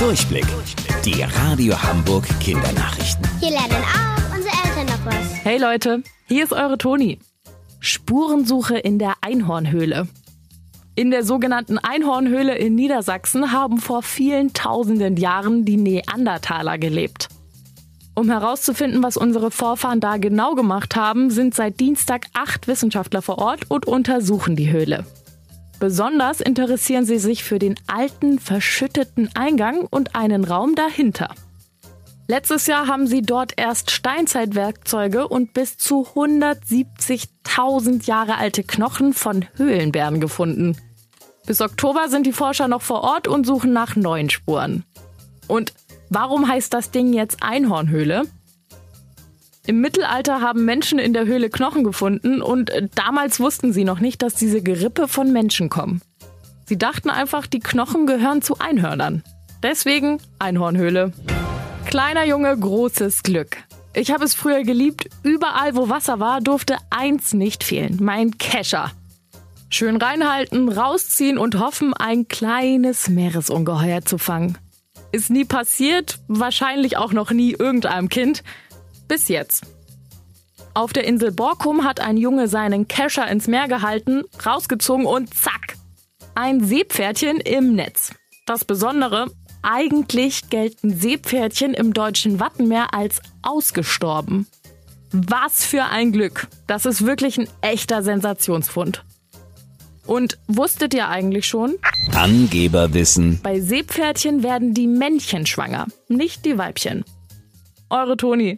Durchblick. Die Radio Hamburg Kindernachrichten. Hier lernen auch unsere Eltern noch was. Hey Leute, hier ist eure Toni. Spurensuche in der Einhornhöhle. In der sogenannten Einhornhöhle in Niedersachsen haben vor vielen tausenden Jahren die Neandertaler gelebt. Um herauszufinden, was unsere Vorfahren da genau gemacht haben, sind seit Dienstag acht Wissenschaftler vor Ort und untersuchen die Höhle. Besonders interessieren sie sich für den alten, verschütteten Eingang und einen Raum dahinter. Letztes Jahr haben sie dort erst Steinzeitwerkzeuge und bis zu 170.000 Jahre alte Knochen von Höhlenbären gefunden. Bis Oktober sind die Forscher noch vor Ort und suchen nach neuen Spuren. Und warum heißt das Ding jetzt Einhornhöhle? Im Mittelalter haben Menschen in der Höhle Knochen gefunden und damals wussten sie noch nicht, dass diese Gerippe von Menschen kommen. Sie dachten einfach, die Knochen gehören zu Einhörnern. Deswegen Einhornhöhle. Kleiner Junge, großes Glück. Ich habe es früher geliebt. Überall, wo Wasser war, durfte eins nicht fehlen. Mein Kescher. Schön reinhalten, rausziehen und hoffen, ein kleines Meeresungeheuer zu fangen. Ist nie passiert, wahrscheinlich auch noch nie irgendeinem Kind. Bis jetzt. Auf der Insel Borkum hat ein Junge seinen Kescher ins Meer gehalten, rausgezogen und zack! Ein Seepferdchen im Netz. Das Besondere, eigentlich gelten Seepferdchen im deutschen Wattenmeer als ausgestorben. Was für ein Glück! Das ist wirklich ein echter Sensationsfund. Und wusstet ihr eigentlich schon? Angeberwissen. Bei Seepferdchen werden die Männchen schwanger, nicht die Weibchen. Eure Toni.